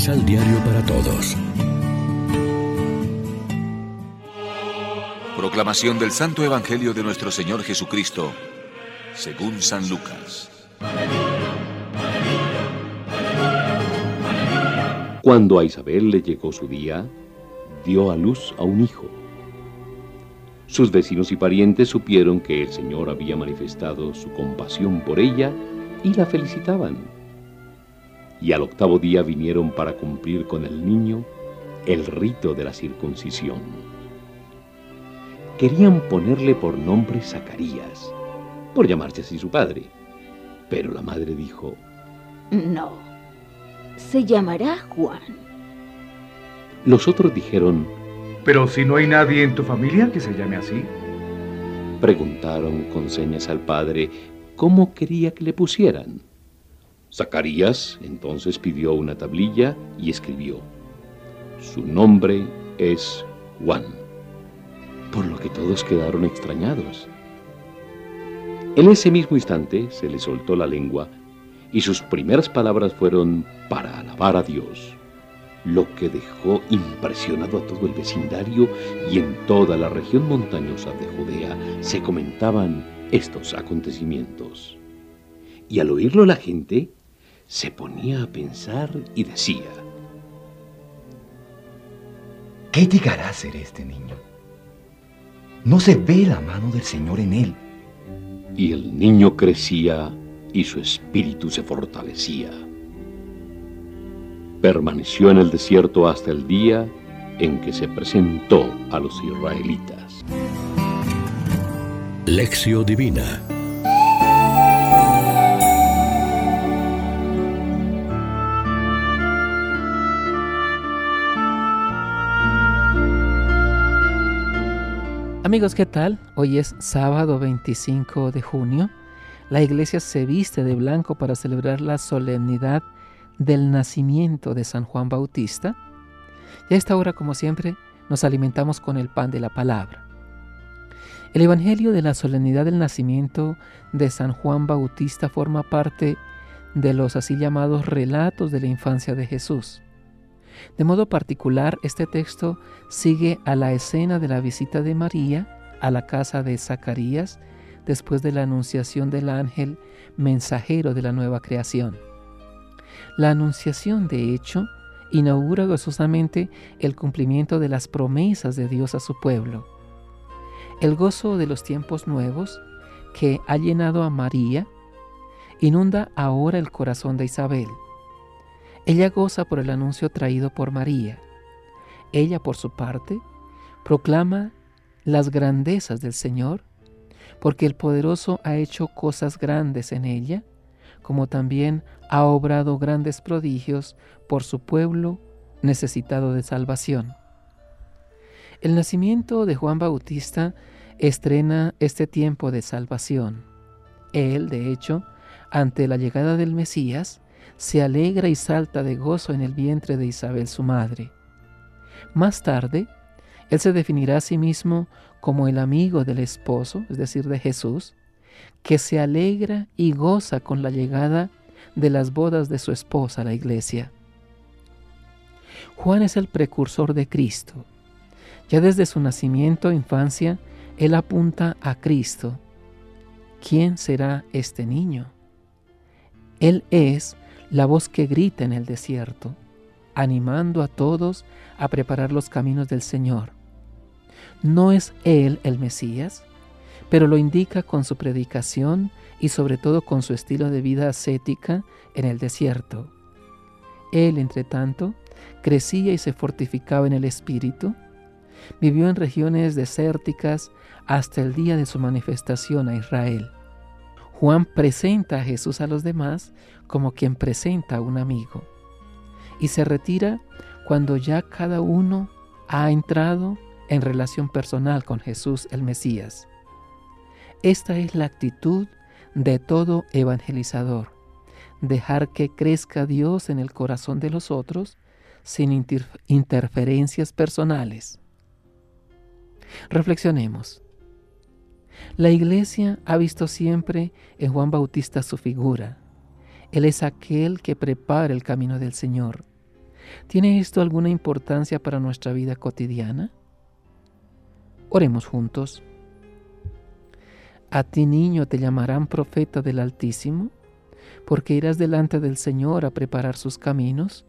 Misal Diario para Todos. Proclamación del Santo Evangelio de nuestro Señor Jesucristo, según San Lucas. Cuando a Isabel le llegó su día, dio a luz a un hijo. Sus vecinos y parientes supieron que el Señor había manifestado su compasión por ella y la felicitaban. Y al octavo día vinieron para cumplir con el niño el rito de la circuncisión. Querían ponerle por nombre Zacarías, por llamarse así su padre. Pero la madre dijo, No, se llamará Juan. Los otros dijeron, Pero si no hay nadie en tu familia que se llame así. Preguntaron con señas al padre cómo quería que le pusieran. Zacarías entonces pidió una tablilla y escribió, Su nombre es Juan, por lo que todos quedaron extrañados. En ese mismo instante se le soltó la lengua y sus primeras palabras fueron para alabar a Dios, lo que dejó impresionado a todo el vecindario y en toda la región montañosa de Judea se comentaban estos acontecimientos. Y al oírlo la gente se ponía a pensar y decía, ¿qué llegará a ser este niño? No se ve la mano del Señor en él. Y el niño crecía y su espíritu se fortalecía. Permaneció en el desierto hasta el día en que se presentó a los israelitas. Lección Divina Amigos, ¿qué tal? Hoy es sábado 25 de junio. La iglesia se viste de blanco para celebrar la solemnidad del nacimiento de San Juan Bautista. Y a esta hora, como siempre, nos alimentamos con el pan de la palabra. El Evangelio de la solemnidad del nacimiento de San Juan Bautista forma parte de los así llamados relatos de la infancia de Jesús. De modo particular, este texto sigue a la escena de la visita de María a la casa de Zacarías después de la anunciación del ángel mensajero de la nueva creación. La anunciación, de hecho, inaugura gozosamente el cumplimiento de las promesas de Dios a su pueblo. El gozo de los tiempos nuevos, que ha llenado a María, inunda ahora el corazón de Isabel. Ella goza por el anuncio traído por María. Ella, por su parte, proclama las grandezas del Señor, porque el poderoso ha hecho cosas grandes en ella, como también ha obrado grandes prodigios por su pueblo necesitado de salvación. El nacimiento de Juan Bautista estrena este tiempo de salvación. Él, de hecho, ante la llegada del Mesías, se alegra y salta de gozo en el vientre de Isabel su madre. Más tarde, él se definirá a sí mismo como el amigo del esposo, es decir, de Jesús, que se alegra y goza con la llegada de las bodas de su esposa, la iglesia. Juan es el precursor de Cristo. Ya desde su nacimiento e infancia, él apunta a Cristo. ¿Quién será este niño? Él es la voz que grita en el desierto, animando a todos a preparar los caminos del Señor. No es Él el Mesías, pero lo indica con su predicación y sobre todo con su estilo de vida ascética en el desierto. Él, entre tanto, crecía y se fortificaba en el espíritu, vivió en regiones desérticas hasta el día de su manifestación a Israel. Juan presenta a Jesús a los demás como quien presenta a un amigo y se retira cuando ya cada uno ha entrado en relación personal con Jesús el Mesías. Esta es la actitud de todo evangelizador, dejar que crezca Dios en el corazón de los otros sin interferencias personales. Reflexionemos. La iglesia ha visto siempre en Juan Bautista su figura. Él es aquel que prepara el camino del Señor. ¿Tiene esto alguna importancia para nuestra vida cotidiana? Oremos juntos. A ti niño te llamarán profeta del Altísimo, porque irás delante del Señor a preparar sus caminos,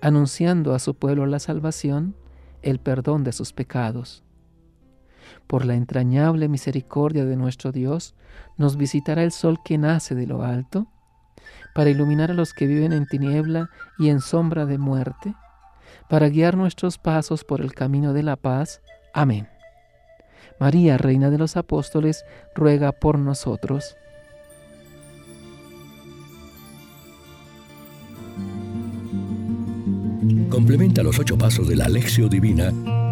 anunciando a su pueblo la salvación, el perdón de sus pecados. Por la entrañable misericordia de nuestro Dios, nos visitará el sol que nace de lo alto, para iluminar a los que viven en tiniebla y en sombra de muerte, para guiar nuestros pasos por el camino de la paz. Amén. María, Reina de los Apóstoles, ruega por nosotros. Complementa los ocho pasos de la Alexio Divina